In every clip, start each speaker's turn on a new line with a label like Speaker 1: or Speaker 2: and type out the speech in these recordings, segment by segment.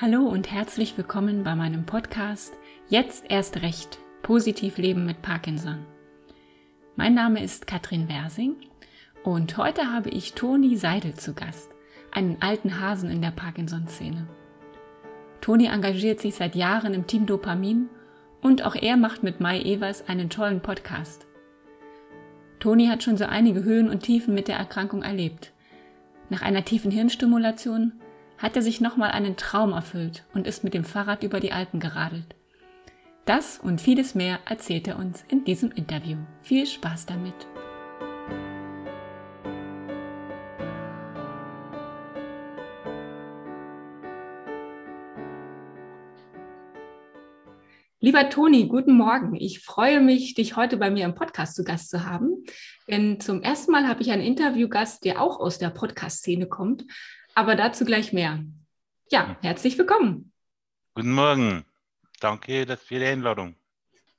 Speaker 1: Hallo und herzlich willkommen bei meinem Podcast Jetzt erst recht, positiv leben mit Parkinson. Mein Name ist Katrin Wersing und heute habe ich Toni Seidel zu Gast, einen alten Hasen in der Parkinson-Szene. Toni engagiert sich seit Jahren im Team Dopamin und auch er macht mit Mai Evers einen tollen Podcast. Toni hat schon so einige Höhen und Tiefen mit der Erkrankung erlebt. Nach einer tiefen Hirnstimulation hat er sich nochmal einen Traum erfüllt und ist mit dem Fahrrad über die Alpen geradelt. Das und vieles mehr erzählt er uns in diesem Interview. Viel Spaß damit! Lieber Toni, guten Morgen. Ich freue mich, dich heute bei mir im Podcast zu Gast zu haben. Denn zum ersten Mal habe ich einen Interviewgast, der auch aus der Podcast-Szene kommt. Aber dazu gleich mehr. Ja, herzlich willkommen.
Speaker 2: Guten Morgen. Danke für die Einladung.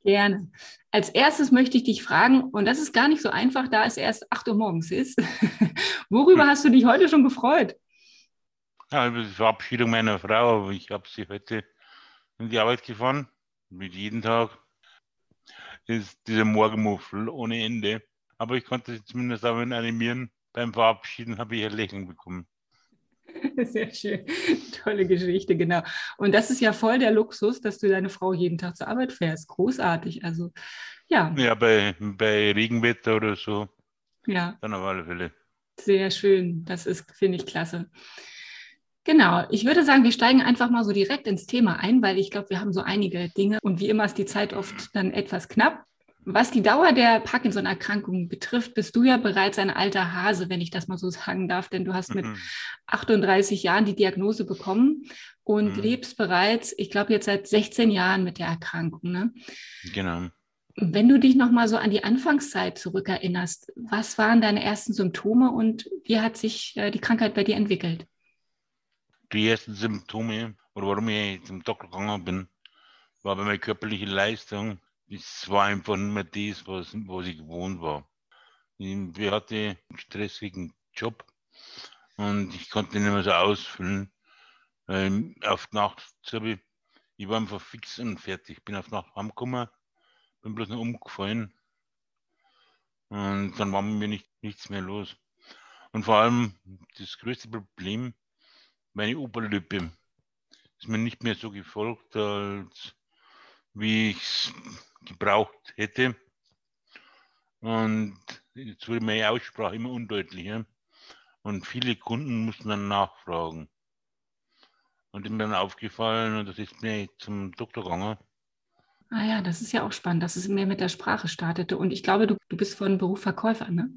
Speaker 1: Gerne. Als erstes möchte ich dich fragen, und das ist gar nicht so einfach, da es erst 8 Uhr morgens ist. Worüber hm. hast du dich heute schon gefreut?
Speaker 2: Ja, über die Verabschiedung meiner Frau. Ich habe sie heute in die Arbeit gefahren mit jedem Tag ist dieser Morgenmuffel ohne Ende. Aber ich konnte sie zumindest auch animieren. Beim Verabschieden habe ich ein Lächeln bekommen.
Speaker 1: Sehr schön. Tolle Geschichte, genau. Und das ist ja voll der Luxus, dass du deine Frau jeden Tag zur Arbeit fährst. Großartig. Also, ja.
Speaker 2: Ja, bei, bei Regenwetter oder so.
Speaker 1: Ja.
Speaker 2: Dann auf alle Fälle.
Speaker 1: Sehr schön. Das ist, finde ich, klasse. Genau, ich würde sagen, wir steigen einfach mal so direkt ins Thema ein, weil ich glaube, wir haben so einige Dinge und wie immer ist die Zeit oft dann etwas knapp. Was die Dauer der Parkinson-Erkrankung betrifft, bist du ja bereits ein alter Hase, wenn ich das mal so sagen darf, denn du hast mit 38 mhm. Jahren die Diagnose bekommen und mhm. lebst bereits, ich glaube, jetzt seit 16 Jahren mit der Erkrankung. Ne?
Speaker 2: Genau.
Speaker 1: Wenn du dich noch mal so an die Anfangszeit zurückerinnerst, was waren deine ersten Symptome und wie hat sich äh, die Krankheit bei dir entwickelt?
Speaker 2: die ersten Symptome oder warum ich zum Doktor gegangen bin, war bei meiner körperlichen Leistung. Es war einfach nicht mehr das, was, was ich gewohnt war. Ich hatte einen stressigen Job und ich konnte nicht mehr so ausfüllen. Ähm, auf Nacht ich, ich war einfach fix und fertig. Bin auf Nacht heimgekommen, bin bloß noch umgefallen und dann war mir nicht, nichts mehr los. Und vor allem das größte Problem, meine Oberlippe ist mir nicht mehr so gefolgt, als wie ich es gebraucht hätte. Und jetzt wurde meine Aussprache immer undeutlicher. Und viele Kunden mussten dann nachfragen. Und ist mir dann aufgefallen und das ist mir zum Doktor gegangen.
Speaker 1: Ah ja, das ist ja auch spannend, dass es mehr mit der Sprache startete. Und ich glaube, du, du bist von Beruf Verkäufer, ne?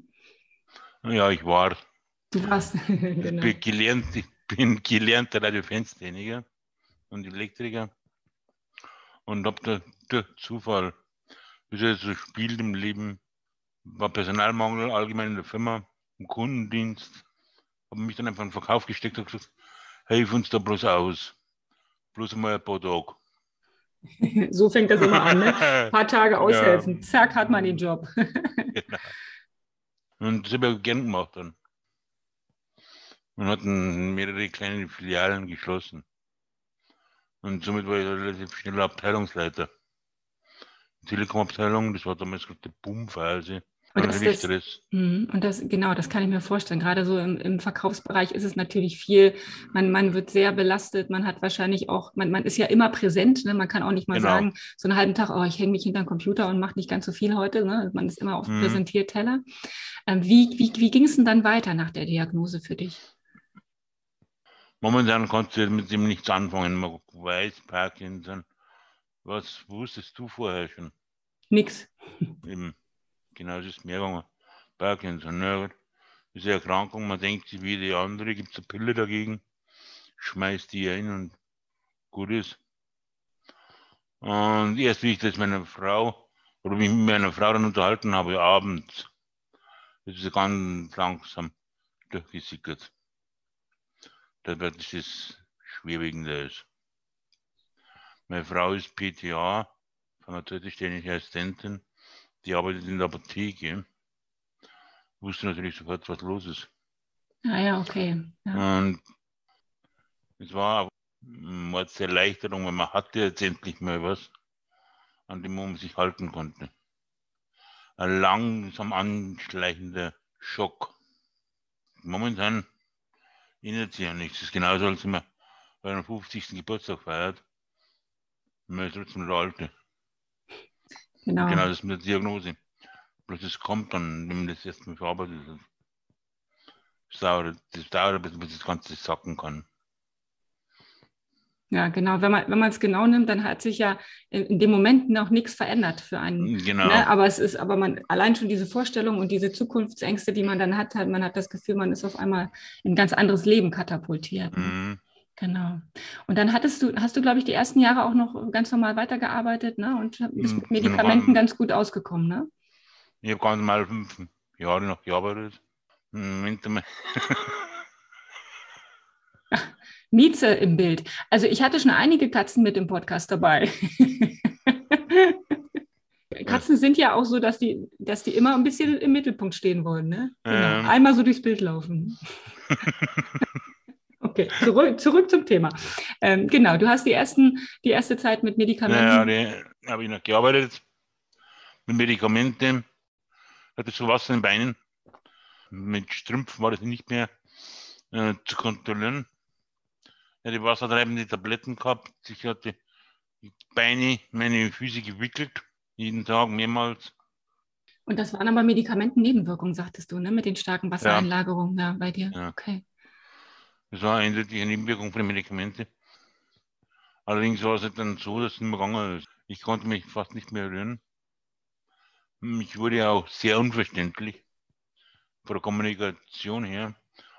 Speaker 2: Ja, ich war.
Speaker 1: Du warst.
Speaker 2: genau. Ich bin gelernt, ich bin gelernter Radiofernstechniker und Elektriker und habe da durch Zufall, wie es so spielt im Leben, war Personalmangel allgemein in der Firma, im Kundendienst, habe mich dann einfach in den Verkauf gesteckt und gesagt, hilf uns da bloß aus. Bloß mal ein paar Tage.
Speaker 1: So fängt das immer an, ne? Ein paar Tage aushelfen. Ja. Zack, hat man den Job. genau.
Speaker 2: Und das habe ich gern gemacht dann und hatten mehrere kleine Filialen geschlossen. Und somit war ich relativ schnell Abteilungsleiter. Telekom-Abteilung, das war damals gerade die Boomphase.
Speaker 1: Und das, das, Stress. Mhm, und das, genau, das kann ich mir vorstellen. Gerade so im, im Verkaufsbereich ist es natürlich viel. Man, man wird sehr belastet. Man hat wahrscheinlich auch, man, man ist ja immer präsent. Ne? Man kann auch nicht mal genau. sagen, so einen halben Tag, oh, ich hänge mich hinter den Computer und mache nicht ganz so viel heute. Ne? Man ist immer auf mhm. Präsentierteller. Ähm, wie wie, wie ging es denn dann weiter nach der Diagnose für dich?
Speaker 2: Momentan kannst du mit dem nichts anfangen. Man weiß Parkinson. Was wusstest du vorher schon?
Speaker 1: Nix.
Speaker 2: Eben. Genau, das ist mir gegangen. Parkinson, ist eine Erkrankung, man denkt sich wie die andere, gibt es eine Pille dagegen, schmeißt die ein und gut ist. Und erst wie ich das meiner Frau oder mich mit meiner Frau dann unterhalten habe, abends, das ist ganz langsam durchgesickert dass man dieses Schwerwiegende ist. Meine Frau ist PTA, pharmazeutisch-technische Assistentin, die arbeitet in der Apotheke. Wusste natürlich sofort, was los ist.
Speaker 1: Ah ja, okay.
Speaker 2: Ja. Und es war Mordserleichterung, weil man hatte jetzt endlich mal was, an dem man sich halten konnte. Ein langsam anschleichender Schock. Momentan ändert sich ja nichts. Es ist genauso, als wenn man bei einem 50. Geburtstag feiert. Man ist trotzdem der Alte.
Speaker 1: Genau.
Speaker 2: Genau das mit der Diagnose. Bloß es kommt dann, wenn man das erstmal verarbeitet hat. Das dauert, das dauert ein bisschen, bis das Ganze sacken kann.
Speaker 1: Ja, genau. Wenn man wenn man es genau nimmt, dann hat sich ja in, dem Moment noch nichts verändert für einen.
Speaker 2: Genau.
Speaker 1: Ne? Aber es ist, aber man allein schon diese Vorstellung und diese Zukunftsängste, die man dann hat, halt, man hat das Gefühl, man ist auf einmal in ein ganz anderes Leben katapultiert.
Speaker 2: Mhm.
Speaker 1: Genau. Und dann hattest du, hast du, glaube ich, die ersten Jahre auch noch ganz normal weitergearbeitet, ne? Und bist
Speaker 2: Mhm,
Speaker 1: mit Medikamenten
Speaker 2: normal.
Speaker 1: ganz gut ausgekommen, ne?
Speaker 2: Ich habe ganz mal fünf Jahre noch gearbeitet. Im Winter.
Speaker 1: Mieze im Bild. Also ich hatte schon einige Katzen mit im Podcast dabei. Katzen sind ja auch so, dass die, dass die immer ein bisschen im Mittelpunkt stehen wollen, ne? Genau.
Speaker 2: Ähm.
Speaker 1: Einmal so durchs Bild laufen. Okay, zurück, zurück zum Thema. Ähm, genau, du hast die, ersten, die erste Zeit mit Medikamenten.
Speaker 2: Naja, die habe ich noch gearbeitet. Mit Medikamenten. Hatte so Wasser in den Beinen. Mit Strümpfen war das nicht mehr äh, zu kontrollieren. Ich hatte wassertreibende Tabletten gehabt. Ich hatte die Beine, meine Füße gewickelt. Jeden Tag mehrmals.
Speaker 1: Und das waren aber Medikamentennebenwirkungen, sagtest du, ne? Mit den starken Wassereinlagerungen ja. bei dir.
Speaker 2: Ja.
Speaker 1: Okay.
Speaker 2: Das war eindeutig eine Nebenwirkung von den Medikamenten. Allerdings war es halt dann so, dass es nicht mehr gegangen ist. Ich konnte mich fast nicht mehr rühren. Ich wurde ja auch sehr unverständlich von der Kommunikation her.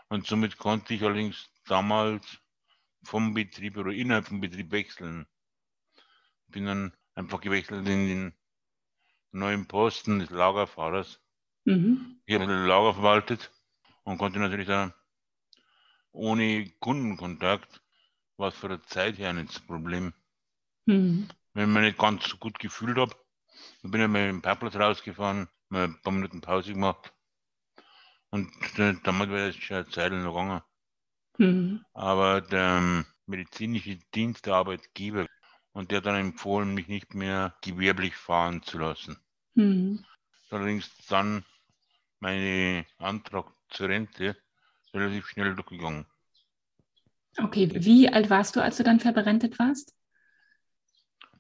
Speaker 2: Und somit konnte ich allerdings damals vom Betrieb oder innerhalb vom Betrieb wechseln. Bin dann einfach gewechselt in den neuen Posten des Lagerfahrers.
Speaker 1: Mhm.
Speaker 2: Ich habe Lager verwaltet und konnte natürlich da ohne Kundenkontakt, was für der Zeit her nicht das Problem.
Speaker 1: Mhm.
Speaker 2: Wenn ich mich nicht ganz so gut gefühlt habe, dann bin ich mal im Parkplatz rausgefahren, mal ein paar Minuten Pause gemacht. Und äh, damit wäre es schon eine Zeit lang gegangen.
Speaker 1: Mhm.
Speaker 2: Aber der ähm, medizinische Dienst der Arbeitgeber und der hat dann empfohlen, mich nicht mehr gewerblich fahren zu lassen.
Speaker 1: Mhm.
Speaker 2: Allerdings dann mein Antrag zur Rente relativ schnell durchgegangen.
Speaker 1: Okay, wie alt warst du, als du dann verberentet warst?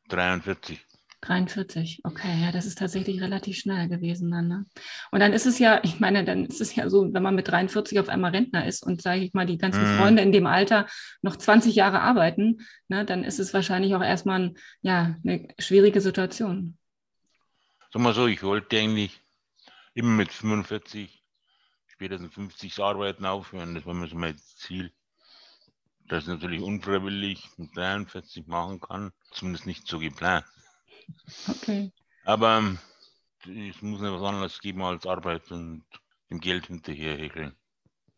Speaker 2: 43.
Speaker 1: 43, okay, ja, das ist tatsächlich relativ schnell gewesen dann. Ne? Und dann ist es ja, ich meine, dann ist es ja so, wenn man mit 43 auf einmal Rentner ist und, sage ich mal, die ganzen
Speaker 2: Mhm.
Speaker 1: Freunde in dem Alter noch 20 Jahre arbeiten, ne, dann ist es wahrscheinlich auch erstmal ein, ja, eine schwierige Situation.
Speaker 2: Sag mal so, ich wollte eigentlich immer mit 45, spätestens 50 Arbeiten aufhören. Das war mir so mein Ziel. Das natürlich unfreiwillig mit 43 machen kann. Zumindest nicht so geplant.
Speaker 1: Okay.
Speaker 2: Aber es muss ja was anderes geben als Arbeit und dem Geld hinterher häkeln.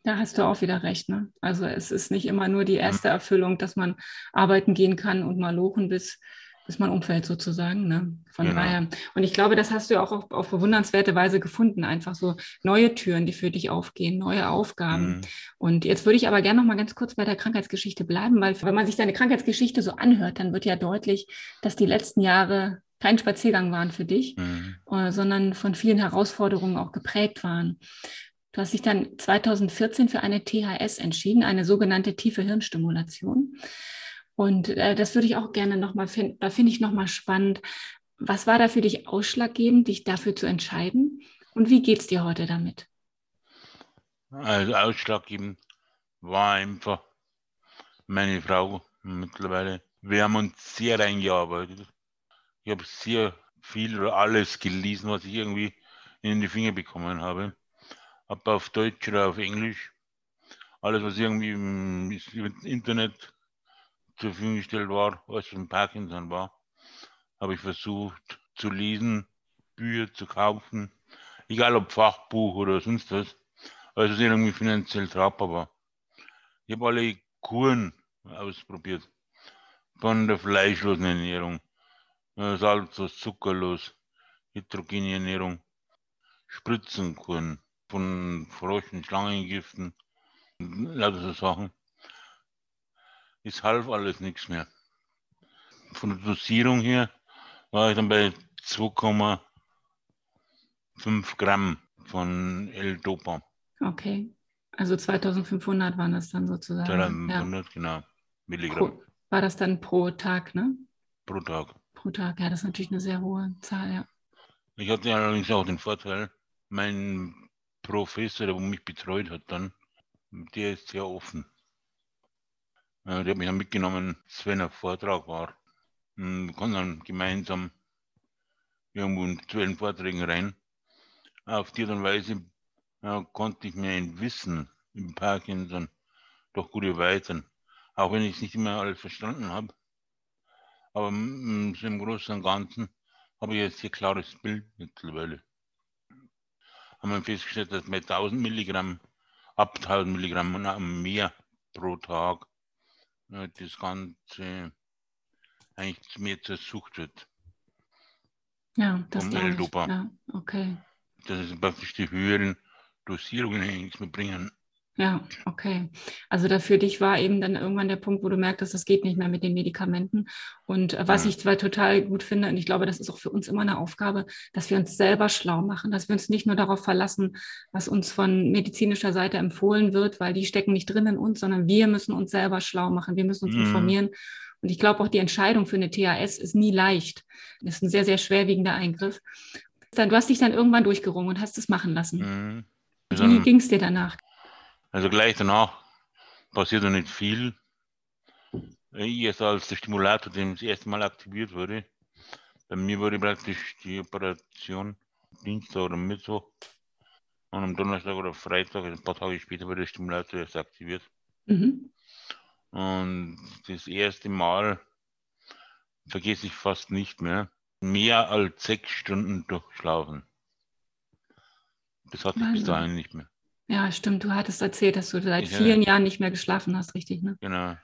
Speaker 1: Da hast du auch wieder recht, ne? Also es ist nicht immer nur die erste Erfüllung, dass man arbeiten gehen kann und mal lochen, bis, bis man umfällt sozusagen. Ne? Von
Speaker 2: Genau.
Speaker 1: daher. Und ich glaube, das hast du ja auch auf, auf bewundernswerte Weise gefunden. Einfach so neue Türen, die für dich aufgehen, neue Aufgaben.
Speaker 2: Mhm.
Speaker 1: Und jetzt würde ich aber gerne noch mal ganz kurz bei der Krankheitsgeschichte bleiben, weil wenn man sich deine Krankheitsgeschichte so anhört, dann wird ja deutlich, dass die letzten Jahre kein Spaziergang waren für dich,
Speaker 2: Mhm.
Speaker 1: äh, sondern von vielen Herausforderungen auch geprägt waren. Du hast dich dann 2014 für eine THS entschieden, eine sogenannte tiefe Hirnstimulation. Und äh, das würde ich auch gerne nochmal finden, da finde ich nochmal spannend. Was war da für dich ausschlaggebend, dich dafür zu entscheiden? Und wie geht es dir heute damit?
Speaker 2: Also ausschlaggebend war einfach meine Frau mittlerweile. Wir haben uns sehr reingearbeitet. Ich habe sehr viel oder alles gelesen, was ich irgendwie in die Finger bekommen habe. Ob auf Deutsch oder auf Englisch. Alles, was irgendwie im Internet zur Verfügung gestellt war, was von Parkinson war, habe ich versucht zu lesen, Bücher zu kaufen. Egal ob Fachbuch oder sonst was. Also es irgendwie finanziell tragbar war. Ich habe alle Kuren ausprobiert. Von der fleischlosen Ernährung, äh, salzlos, zuckerlos, heterogene Ernährung, Spritzenkuren, von Frosch- und Schlangengiften, lauter so Sachen. Es half alles nichts mehr. Von der Dosierung her war ich dann bei 2,5 Gramm von L-Dopa.
Speaker 1: Okay. Also 2500 waren das dann sozusagen.
Speaker 2: 2500, ja. genau. Milligramm.
Speaker 1: Pro, war das dann pro Tag, ne?
Speaker 2: Pro Tag.
Speaker 1: Pro Tag, ja, das ist natürlich eine sehr hohe Zahl, ja.
Speaker 2: Ich hatte allerdings auch den Vorteil, mein Professor, der mich betreut hat dann, der ist sehr offen. Der hat mich dann mitgenommen, wenn ein Vortrag war. Und wir konnten dann gemeinsam irgendwo in aktuellen Vorträgen rein. Auf die Art und Weise ja, konnte ich mir ein Wissen im Parkinson doch gut erweitern. Auch wenn ich es nicht immer alles verstanden habe. Aber im Großen und Ganzen habe ich jetzt hier klares Bild mittlerweile. Haben wir festgestellt, dass mit 1000 Milligramm, ab 1000 Milligramm mehr pro Tag das Ganze eigentlich mehr zur Sucht wird.
Speaker 1: Ja, das glaube ich. Ja, okay.
Speaker 2: Das ist praktisch die höheren Dosierungen nichts mehr bringen.
Speaker 1: Ja, okay. Also da für dich war eben dann irgendwann der Punkt, wo du merktest, das geht nicht mehr mit den Medikamenten. Und äh, was ja. ich zwar total gut finde, und ich glaube, das ist auch für uns immer eine Aufgabe, dass wir uns selber schlau machen, dass wir uns nicht nur darauf verlassen, was uns von medizinischer Seite empfohlen wird, weil die stecken nicht drin in uns, sondern wir müssen uns selber schlau machen, wir müssen uns mhm. informieren. Und ich glaube auch die Entscheidung für eine THS ist nie leicht. Das ist ein sehr, sehr schwerwiegender Eingriff. du hast dich dann irgendwann durchgerungen und hast es machen lassen. Mhm. Wie ging es dir danach?
Speaker 2: Also gleich danach passiert noch nicht viel. Erst als der Stimulator das erste Mal aktiviert wurde, bei mir wurde praktisch die Operation Dienstag oder Mittwoch und am Donnerstag oder Freitag, ein paar Tage später, wurde der Stimulator erst aktiviert. Mhm. Und das erste Mal vergesse ich fast nicht mehr, mehr als sechs Stunden durchschlafen. Das hatte ich bis dahin nicht mehr.
Speaker 1: Ja, stimmt. Du hattest erzählt, dass du seit ich, vielen Jahren nicht mehr geschlafen hast, richtig, ne?
Speaker 2: Genau.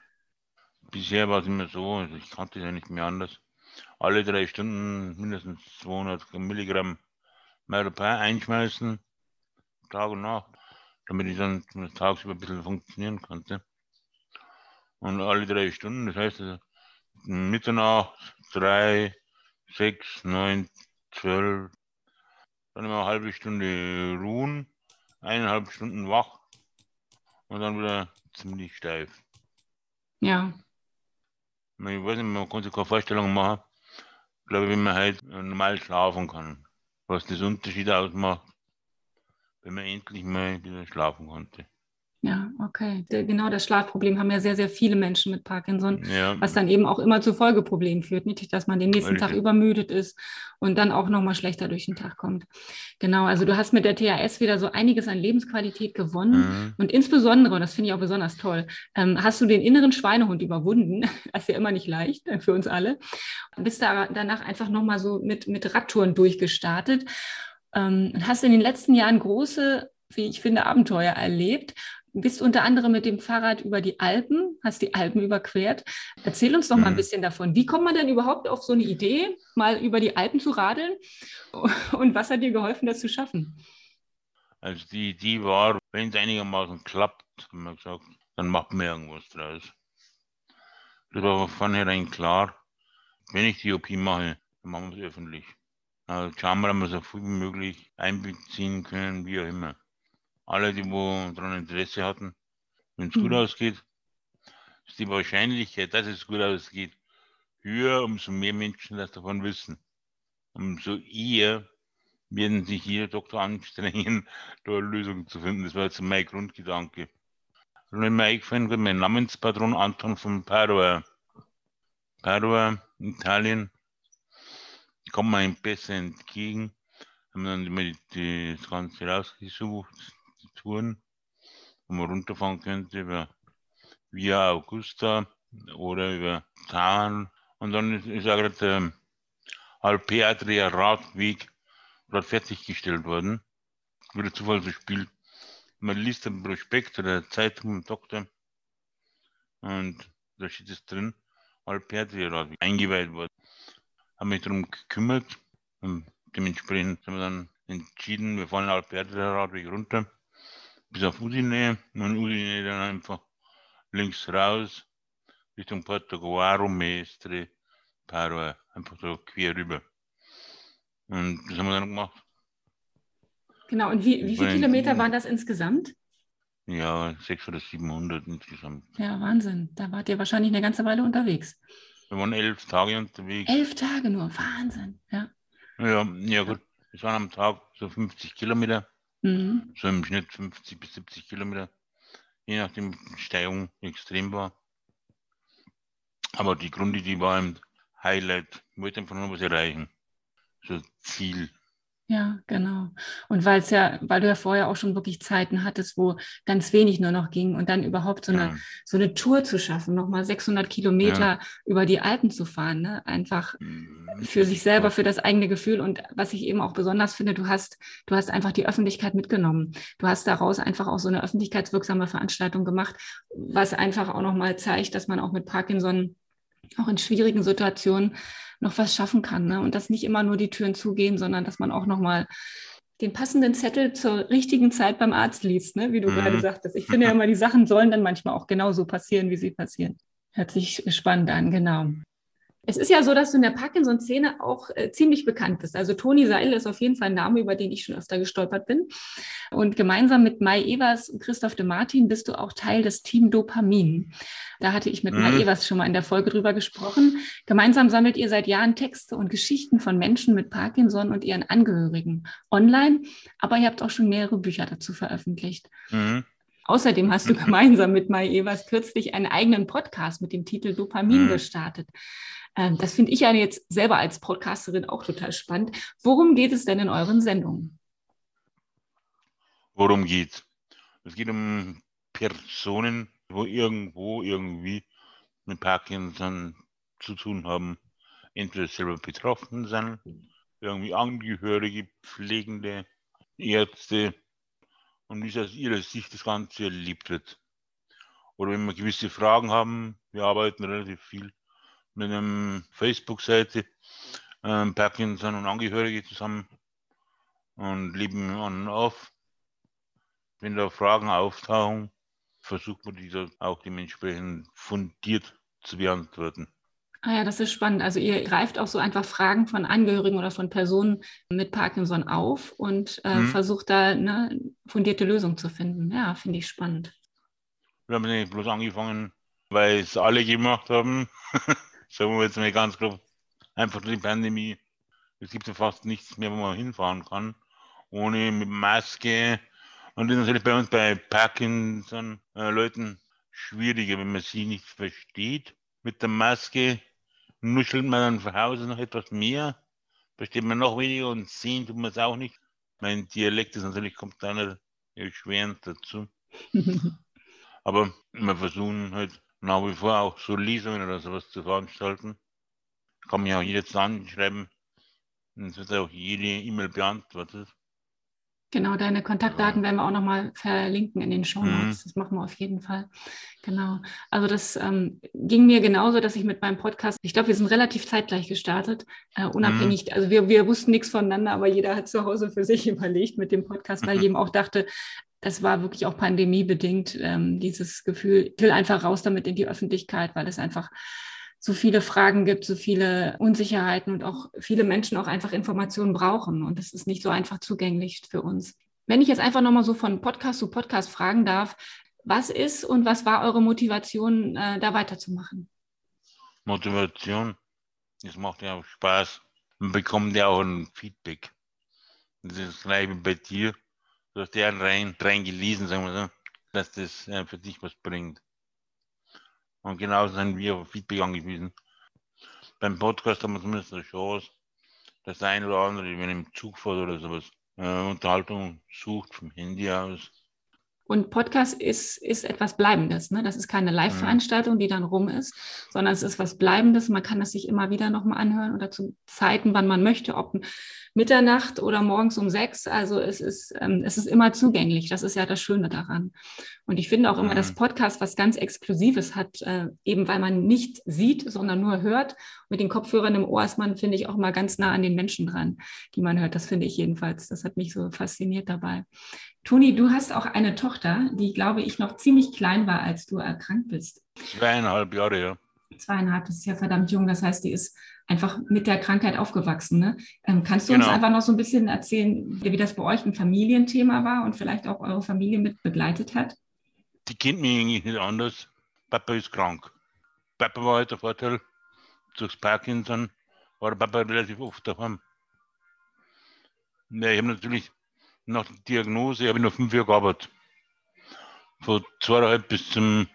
Speaker 2: Bisher war es immer so, also ich kannte es ja nicht mehr anders. Alle drei Stunden mindestens 200 Milligramm Meropan einschmeißen, Tag und Nacht, damit ich dann tagsüber ein bisschen funktionieren konnte. Und alle drei Stunden, das heißt also Mitternacht, drei, sechs, neun, zwölf, dann immer eine halbe Stunde ruhen eineinhalb Stunden wach und dann wieder ziemlich steif.
Speaker 1: Ja.
Speaker 2: Ich weiß nicht, man kann sich keine Vorstellung machen, ich glaube, wenn man halt normal schlafen kann, was das Unterschied ausmacht, wenn man endlich mal wieder schlafen konnte.
Speaker 1: Okay. Genau das Schlafproblem haben ja sehr, sehr viele Menschen mit Parkinson, ja. was dann eben auch immer zu Folgeproblemen führt. Nicht, dass man den nächsten. Tag übermüdet ist und dann auch nochmal schlechter durch den Tag kommt. Genau, also du hast mit der THS wieder so einiges an Lebensqualität gewonnen mhm. und insbesondere, und das finde ich auch besonders toll, ähm, hast du den inneren Schweinehund überwunden. Das ist ja immer nicht leicht äh, für uns alle. Bist da danach einfach nochmal so mit, mit Radtouren durchgestartet ähm, und hast in den letzten Jahren große wie ich finde, Abenteuer erlebt bist unter anderem mit dem Fahrrad über die Alpen, hast die Alpen überquert. Erzähl uns doch mal ein mhm. bisschen davon. Wie kommt man denn überhaupt auf so eine Idee, mal über die Alpen zu radeln? Und was hat dir geholfen, das zu schaffen?
Speaker 2: Also die Idee war, wenn es einigermaßen klappt, haben wir gesagt, dann macht man irgendwas draus. Das war von vornherein klar, wenn ich die OP mache, dann machen wir es öffentlich. Also schauen wir, dass wir so viel wie möglich einbeziehen können, wie auch immer alle, die wo daran Interesse hatten, wenn es mhm. gut ausgeht, ist die Wahrscheinlichkeit, dass es gut ausgeht, höher, umso mehr Menschen das davon wissen. Umso eher werden sich jeder Doktor anstrengen, da eine Lösung zu finden. Das war jetzt mein Grundgedanke. Und wenn mir eingefallen wird, mein Namenspatron Anton von Padua. Padua, Italien, kommt mir ein besser entgegen. Haben dann immer das Ganze rausgesucht, Touren, wo man runterfahren könnte über Via Augusta oder über Tarn. Und dann ist, ist auch gerade der Alpe Adria Radweg gerade fertiggestellt worden. Wieder Zufall so spielt. Man liest den Prospekt oder Zeitung im Doktor und da steht es drin, Alpe Adria Radweg eingeweiht worden. Habe mich darum gekümmert und dementsprechend haben wir dann entschieden, wir fahren Alpe Adria Radweg runter bis auf Udine und Udine dann einfach links raus Richtung Portogallo, Mestre, Paroa, einfach so quer rüber. Und das haben wir dann gemacht.
Speaker 1: Genau, und wie, wie viele Kilometer waren das insgesamt?
Speaker 2: Ja, 600 oder 700 insgesamt.
Speaker 1: Ja, Wahnsinn. Da wart ihr wahrscheinlich eine ganze Weile unterwegs.
Speaker 2: Wir waren elf Tage unterwegs.
Speaker 1: Elf Tage nur, Wahnsinn. Ja.
Speaker 2: Ja, ja gut. Es waren am Tag so 50 Kilometer,
Speaker 1: Mhm.
Speaker 2: so im Schnitt 50 bis 70 Kilometer, je nachdem wie die Steigung extrem war. Aber die Grundidee war ein Highlight. Wollte einfach nur was erreichen. So Ziel.
Speaker 1: Ja, genau. Und weil es ja, weil du ja vorher auch schon wirklich Zeiten hattest, wo ganz wenig nur noch ging und dann überhaupt so eine,
Speaker 2: Ja.
Speaker 1: so eine Tour zu schaffen, nochmal 600 Kilometer über die Alpen zu fahren, ne? Einfach für sich selber, für das eigene Gefühl. Und was ich eben auch besonders finde, du hast, du hast einfach die Öffentlichkeit mitgenommen. Du hast daraus einfach auch so eine öffentlichkeitswirksame Veranstaltung gemacht, was einfach auch nochmal zeigt, dass man auch mit Parkinson auch in schwierigen Situationen noch was schaffen kann. Ne? Und dass nicht immer nur die Türen zugehen, sondern dass man auch nochmal den passenden Zettel zur richtigen Zeit beim Arzt liest, ne? wie du
Speaker 2: Mhm.
Speaker 1: gerade sagtest. Ich finde ja immer, die Sachen sollen dann manchmal auch genauso passieren, wie sie passieren. Hört sich spannend an, genau. Es ist ja so, dass du in der Parkinson-Szene auch äh, ziemlich bekannt bist. Also Toni Seil ist auf jeden Fall ein Name, über den ich schon öfter gestolpert bin. Und gemeinsam mit Mai Evers und Christoph de Martin bist du auch Teil des Team Dopamin. Da hatte ich mit
Speaker 2: Mhm.
Speaker 1: Mai Evers schon mal in der Folge drüber gesprochen. Gemeinsam sammelt ihr seit Jahren Texte und Geschichten von Menschen mit Parkinson und ihren Angehörigen online. Aber ihr habt auch schon mehrere Bücher dazu veröffentlicht.
Speaker 2: Mhm.
Speaker 1: Außerdem hast du gemeinsam mit Mai Evers kürzlich einen eigenen Podcast mit dem Titel Dopamin
Speaker 2: Mhm.
Speaker 1: gestartet. Ähm, Das finde ich ja jetzt selber als Podcasterin auch total spannend. Worum geht es denn in euren Sendungen?
Speaker 2: Worum geht's? Es geht um Personen, wo irgendwo irgendwie mit Parkinson zu tun haben. Entweder selber betroffen sind, irgendwie Angehörige, Pflegende, Ärzte und wie es aus ihrer Sicht das Ganze erlebt wird. Oder wenn wir gewisse Fragen haben, wir arbeiten relativ viel mit einer Facebook-Seite, ähm, Parkinson und Angehörige zusammen und leben an und auf. Wenn da Fragen auftauchen, versucht man die dann auch dementsprechend fundiert zu beantworten.
Speaker 1: Ah ja, das ist spannend. Also ihr greift auch so einfach Fragen von Angehörigen oder von Personen mit Parkinson auf und äh,
Speaker 2: Mhm.
Speaker 1: versucht da eine fundierte Lösung zu finden. Ja, finde ich spannend.
Speaker 2: Wir haben nicht bloß angefangen, weil es alle gemacht haben. Sagen wir jetzt mal ganz grob. Einfach die Pandemie. Es gibt ja fast nichts mehr, wo man hinfahren kann. Ohne mit Maske. Und das ist natürlich bei uns bei Parkinson-Leuten schwieriger, wenn man sie nicht versteht. Mit der Maske nuschelt man dann von Hause noch etwas mehr. Versteht man noch weniger und sehen tut man es auch nicht. Mein Dialekt ist natürlich, kommt da nicht erschwerend dazu. Aber wir versuchen halt nach wie vor auch so Lesungen oder sowas zu veranstalten. Kann mich auch jederzeit anschreiben. Und es wird auch jede E-Mail beantwortet.
Speaker 1: Genau, deine Kontaktdaten werden wir auch nochmal verlinken in den Show
Speaker 2: Mhm.
Speaker 1: Notes. Das machen wir auf jeden Fall. Genau. Also das ähm, ging mir genauso, dass ich mit meinem Podcast, ich glaube, wir sind relativ zeitgleich gestartet, äh, unabhängig, also wir, wir wussten nichts voneinander, aber jeder hat zu Hause für sich überlegt mit dem Podcast, weil
Speaker 2: Mhm.
Speaker 1: jedem auch dachte, das war wirklich auch pandemiebedingt, ähm, dieses Gefühl, ich will einfach raus damit in die Öffentlichkeit, weil es einfach so viele Fragen gibt, so viele Unsicherheiten und auch viele Menschen auch einfach Informationen brauchen. Und das ist nicht so einfach zugänglich für uns. Wenn ich jetzt einfach nochmal so von Podcast zu Podcast fragen darf, was ist und was war eure Motivation, äh, da weiterzumachen?
Speaker 2: Motivation. Es macht ja auch Spaß. Man bekommt ja auch ein Feedback. Das ist wie bei dir. Du hast ja rein, rein gelesen, sagen wir so, dass das äh, für dich was bringt. Und genauso sind wir auf Feedback angewiesen. Beim Podcast haben wir zumindest eine Chance, dass der ein oder andere, wenn er im Zug fährt oder sowas, äh, Unterhaltung sucht vom Handy aus.
Speaker 1: Und Podcast ist, ist etwas Bleibendes. Ne? Das ist keine Live-Veranstaltung, die dann rum ist, sondern es ist was Bleibendes. Man kann es sich immer wieder nochmal anhören oder zu Zeiten, wann man möchte, ob Mitternacht oder morgens um sechs. Also es ist, ähm, es ist immer zugänglich. Das ist ja das Schöne daran. Und ich finde auch immer,
Speaker 2: Mhm.
Speaker 1: dass Podcast was ganz Exklusives hat, äh, eben weil man nicht sieht, sondern nur hört. Mit den Kopfhörern im Ohr ist man, finde ich, auch mal ganz nah an den Menschen dran, die man hört. Das finde ich jedenfalls. Das hat mich so fasziniert dabei. Toni, du hast auch eine Tochter, die, glaube ich, noch ziemlich klein war, als du erkrankt bist.
Speaker 2: Zweieinhalb Jahre, ja.
Speaker 1: Zweieinhalb, das ist ja verdammt jung. Das heißt, die ist einfach mit der Krankheit aufgewachsen. Ne? Ähm, kannst du genau. uns einfach noch so ein bisschen erzählen, wie das bei euch ein Familienthema war und vielleicht auch eure Familie mit begleitet hat?
Speaker 2: Die kennt mich eigentlich nicht anders. Papa ist krank. Papa war halt der Vorteil, durchs Parkinson war der Papa relativ oft daheim. Ja, ich habe natürlich nach der Diagnose habe ich noch fünf Jahre gearbeitet. Von zweieinhalb bis zum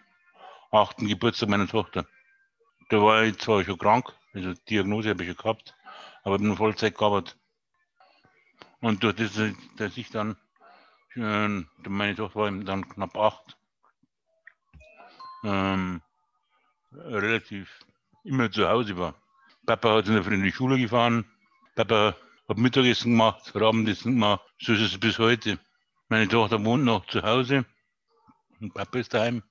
Speaker 2: achten Geburtstag meiner Tochter. Da war ich zwar schon krank, also Diagnose habe ich schon gehabt, aber ich nur Vollzeit gearbeitet. Und durch das, dass ich dann, meine Tochter war dann knapp acht, ähm, relativ immer zu Hause war. Papa hat in der Früh in die Schule gefahren, Papa hat Mittagessen gemacht, Abendessen gemacht, so ist es bis heute. Meine Tochter wohnt noch zu Hause und Papa ist daheim.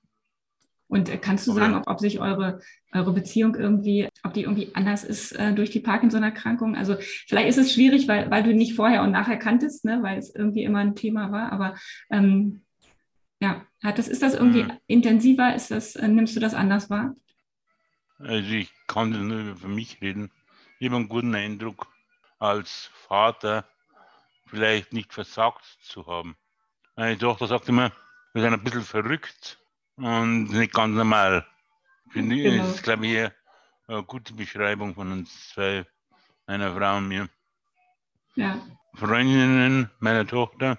Speaker 1: Und äh, kannst du sagen, ob, ob sich eure, eure Beziehung irgendwie, ob die irgendwie anders ist äh, durch die Parkinson-Erkrankung? Also vielleicht ist es schwierig, weil, weil du nicht vorher und nachher kanntest, ne, weil es irgendwie immer ein Thema war. Aber ähm, ja, hat das, ist das irgendwie mhm. intensiver? Ist das, äh, nimmst du das anders wahr?
Speaker 2: Also ich kann nur für mich reden. Ich habe einen guten Eindruck, als Vater vielleicht nicht versagt zu haben. Meine Tochter sagt immer, wir sind ein bisschen verrückt und nicht ganz normal. Finde ich, genau. ist, glaube ich, eine gute Beschreibung von uns zwei, meiner Frau und mir. Ja. Freundinnen meiner Tochter,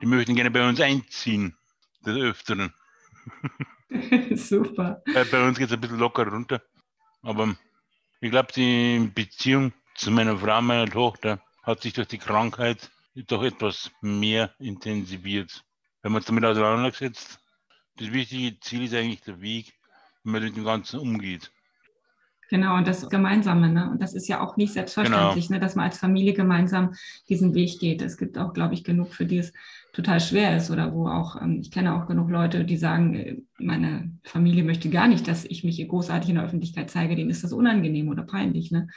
Speaker 2: die möchten gerne bei uns einziehen, des Öfteren.
Speaker 1: Super.
Speaker 2: Bei uns geht es ein bisschen locker runter. Aber ich glaube, die Beziehung zu meiner Frau, meiner Tochter, hat sich durch die Krankheit doch etwas mehr intensiviert. Wenn man damit auseinandergesetzt, das wichtige Ziel ist eigentlich der Weg, wie man mit dem Ganzen umgeht.
Speaker 1: Genau, und das Gemeinsame, ne? Und das ist ja auch nicht selbstverständlich, genau. ne, dass man als Familie gemeinsam diesen Weg geht. Es gibt auch, glaube ich, genug, für die es total schwer ist oder wo auch, ähm, ich kenne auch genug Leute, die sagen, äh, meine Familie möchte gar nicht, dass ich mich großartig in der Öffentlichkeit zeige, denen ist das unangenehm oder peinlich, ne?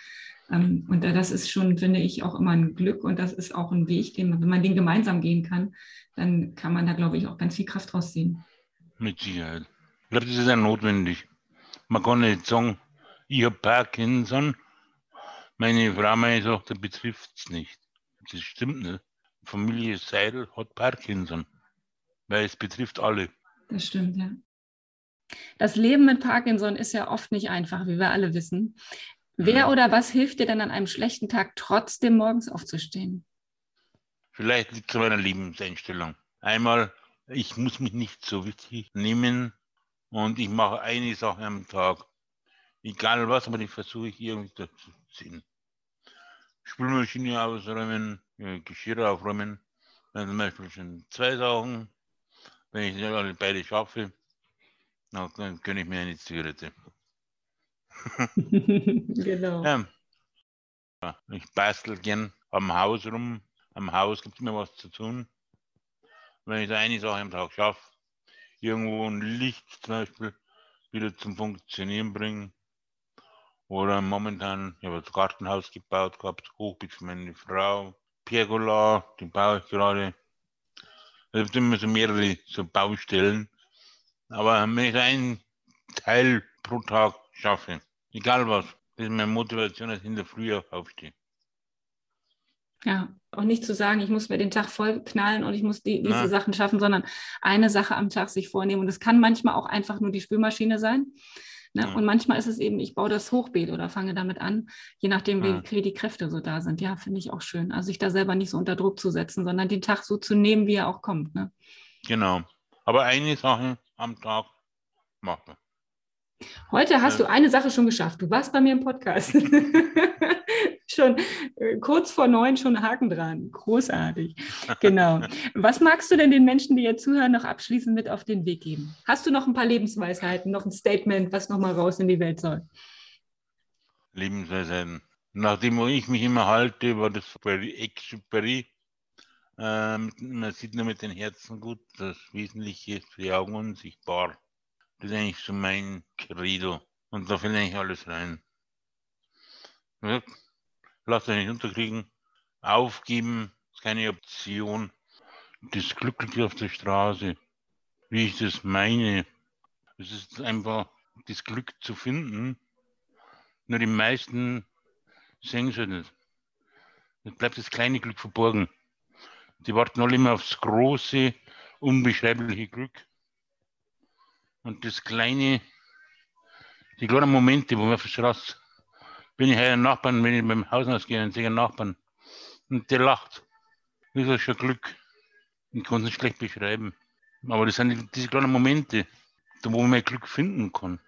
Speaker 1: Ähm, und das ist schon, finde ich, auch immer ein Glück und das ist auch ein Weg, den, wenn man den gemeinsam gehen kann, dann kann man da, glaube ich, auch ganz viel Kraft rausziehen.
Speaker 2: Mit Sicherheit. Ich glaube, das ist ja notwendig. Man kann nicht sagen, ich habe Parkinson, meine Frau, meine Tochter betrifft es nicht. Das stimmt nicht. Familie Seidel hat Parkinson, weil es betrifft alle.
Speaker 1: Das stimmt, ja. Das Leben mit Parkinson ist ja oft nicht einfach, wie wir alle wissen. Wer oder was hilft dir denn an einem schlechten Tag trotzdem morgens aufzustehen?
Speaker 2: Vielleicht liegt es an meiner Lebenseinstellung. Einmal ich muss mich nicht so wichtig nehmen und ich mache eine Sache am Tag. Egal was, aber ich versuche ich irgendwie dazu zu ziehen. Spülmaschine ausräumen, Geschirr aufräumen, dann zum Beispiel schon zwei Sachen. Wenn ich alle beide schaffe, dann gönne ich mir eine Zigarette. genau. Ja. Ich bastel gern am Haus rum. Am Haus gibt es mir was zu tun wenn ich da eine Sache am Tag schaffe, irgendwo ein Licht zum Beispiel wieder zum Funktionieren bringen. Oder momentan, ich habe das Gartenhaus gebaut gehabt, Hochbeet für meine Frau. Pergola, den baue ich gerade. Es gibt immer so mehrere so Baustellen. Aber wenn ich einen Teil pro Tag schaffe, egal was, das ist meine Motivation, dass ich in der Früh aufstehe.
Speaker 1: Ja, auch nicht zu sagen, ich muss mir den Tag voll knallen und ich muss die, diese ja. Sachen schaffen, sondern eine Sache am Tag sich vornehmen. Und es kann manchmal auch einfach nur die Spülmaschine sein. Ne? Ja. Und manchmal ist es eben, ich baue das Hochbeet oder fange damit an, je nachdem, ja. wie, wie die Kräfte so da sind. Ja, finde ich auch schön. Also sich da selber nicht so unter Druck zu setzen, sondern den Tag so zu nehmen, wie er auch kommt. Ne?
Speaker 2: Genau. Aber eine Sache am Tag machen.
Speaker 1: Heute hast ja. du eine Sache schon geschafft. Du warst bei mir im Podcast. schon äh, kurz vor neun schon Haken dran. Großartig. Genau. Was magst du denn den Menschen, die jetzt zuhören, noch abschließend mit auf den Weg geben? Hast du noch ein paar Lebensweisheiten, noch ein Statement, was nochmal raus in die Welt soll?
Speaker 2: Lebensweisheiten. Nachdem ich mich immer halte, war das Exupery. Ähm, man sieht nur mit den Herzen gut, das Wesentliche ist für die Augen unsichtbar. Das ist eigentlich so mein Credo. Und da finde ich alles rein. Lasst euch nicht unterkriegen. Aufgeben ist keine Option. Das Glückliche auf der Straße, wie ich das meine, es ist einfach das Glück zu finden. Nur die meisten sehen es halt nicht. Es bleibt das kleine Glück verborgen. Die warten alle immer aufs große, unbeschreibliche Glück. Und das kleine, die kleinen Momente, wo man auf der Straße, bin ich einen Nachbarn, wenn ich beim Haus ausgehe und sehe einen Nachbarn und der lacht. Das ist schon Glück. Ich kann es nicht schlecht beschreiben. Aber das sind diese kleinen Momente, wo man Glück finden kann.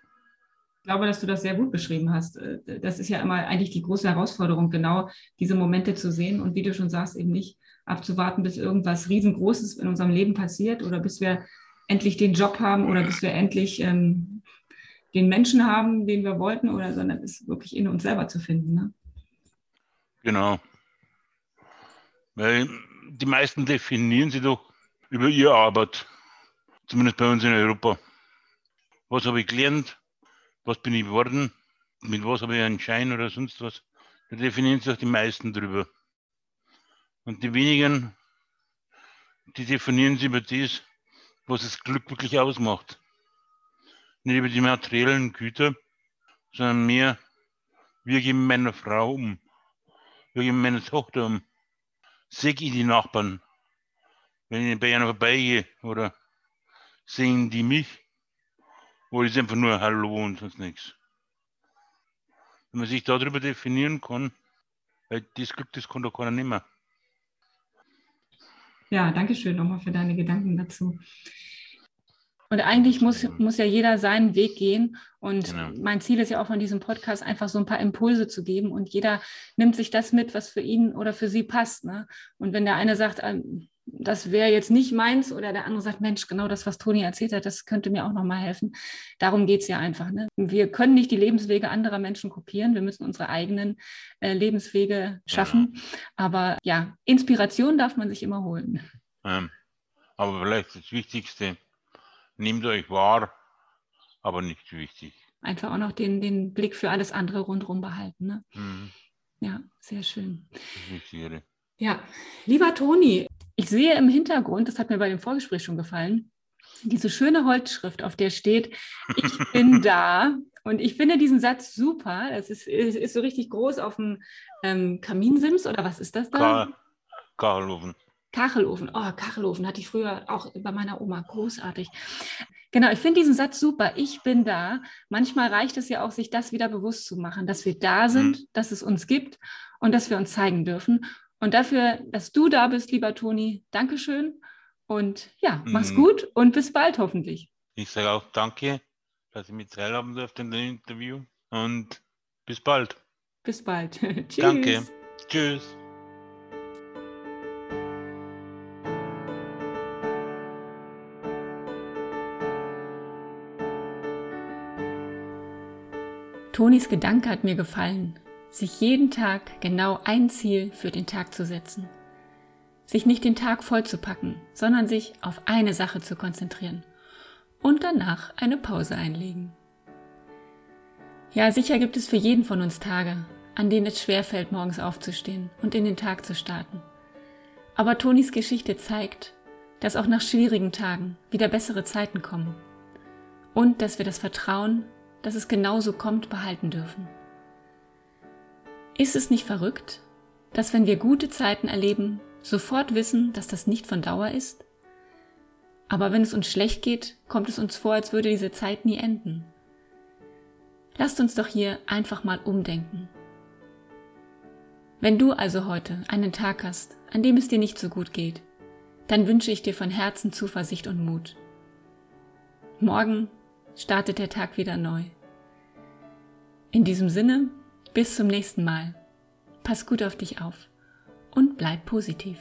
Speaker 1: Ich glaube, dass du das sehr gut beschrieben hast. Äh, das ist ja immer eigentlich die große Herausforderung, genau diese Momente zu sehen und wie du schon sagst, eben nicht abzuwarten, bis irgendwas riesengroßes in unserem Leben passiert oder bis wir endlich den Job haben oder bis wir endlich ähm, den Menschen haben, den wir wollten, oder sondern es wirklich in uns selber zu finden. Ne?
Speaker 2: Genau. Weil die meisten definieren sie doch über ihre Arbeit, zumindest bei uns in Europa. Was habe ich gelernt? was bin ich geworden, mit was habe ich einen Schein oder sonst was. Da definieren sich die meisten drüber. Und die wenigen, die definieren sich über das, was das Glück wirklich ausmacht. Nicht über die materiellen Güter, sondern mehr, wir geben meiner Frau um, wir geben meine Tochter um. Sehe ich die Nachbarn, wenn ich bei einer vorbeigehe oder sehen die mich wo ist einfach nur Hallo und sonst nichts. Wenn man sich darüber definieren kann, weil das Glück, das kann doch keiner mehr.
Speaker 1: Ja, danke schön nochmal für deine Gedanken dazu. Und eigentlich muss, muss ja jeder seinen Weg gehen. Und genau. mein Ziel ist ja auch von diesem Podcast einfach so ein paar Impulse zu geben. Und jeder nimmt sich das mit, was für ihn oder für sie passt. Ne? Und wenn der eine sagt, ähm, das wäre jetzt nicht meins oder der andere sagt, Mensch, genau das, was Toni erzählt hat, das könnte mir auch nochmal helfen. Darum geht es ja einfach. Ne? Wir können nicht die Lebenswege anderer Menschen kopieren. Wir müssen unsere eigenen äh, Lebenswege schaffen. Ja. Aber ja, Inspiration darf man sich immer holen.
Speaker 2: Ähm, aber vielleicht das Wichtigste, nehmt euch wahr, aber nicht wichtig.
Speaker 1: Einfach auch noch den, den Blick für alles andere rundherum behalten. Ne? Mhm. Ja, sehr schön. Ja, lieber Toni, ich sehe im Hintergrund, das hat mir bei dem Vorgespräch schon gefallen, diese schöne Holzschrift, auf der steht, ich bin da. Und ich finde diesen Satz super. Es ist, ist, ist so richtig groß auf dem ähm, Kaminsims oder was ist das da?
Speaker 2: Kachelofen.
Speaker 1: Kachelofen. Oh, Kachelofen hatte ich früher auch bei meiner Oma. Großartig. Genau, ich finde diesen Satz super. Ich bin da. Manchmal reicht es ja auch, sich das wieder bewusst zu machen, dass wir da sind, mhm. dass es uns gibt und dass wir uns zeigen dürfen. Und dafür, dass du da bist, lieber Toni, Dankeschön. Und ja, mach's mhm. gut und bis bald hoffentlich.
Speaker 2: Ich sage auch danke, dass ich mit teilhaben durfte in dem Interview. Und bis bald.
Speaker 1: Bis bald.
Speaker 2: Tschüss. Danke. Tschüss.
Speaker 1: Tonis Gedanke hat mir gefallen sich jeden Tag genau ein Ziel für den Tag zu setzen. Sich nicht den Tag vollzupacken, sondern sich auf eine Sache zu konzentrieren und danach eine Pause einlegen. Ja, sicher gibt es für jeden von uns Tage, an denen es schwerfällt, morgens aufzustehen und in den Tag zu starten. Aber Tonis Geschichte zeigt, dass auch nach schwierigen Tagen wieder bessere Zeiten kommen und dass wir das Vertrauen, dass es genauso kommt, behalten dürfen. Ist es nicht verrückt, dass wenn wir gute Zeiten erleben, sofort wissen, dass das nicht von Dauer ist? Aber wenn es uns schlecht geht, kommt es uns vor, als würde diese Zeit nie enden. Lasst uns doch hier einfach mal umdenken. Wenn du also heute einen Tag hast, an dem es dir nicht so gut geht, dann wünsche ich dir von Herzen Zuversicht und Mut. Morgen startet der Tag wieder neu. In diesem Sinne bis zum nächsten Mal. Pass gut auf dich auf und bleib positiv.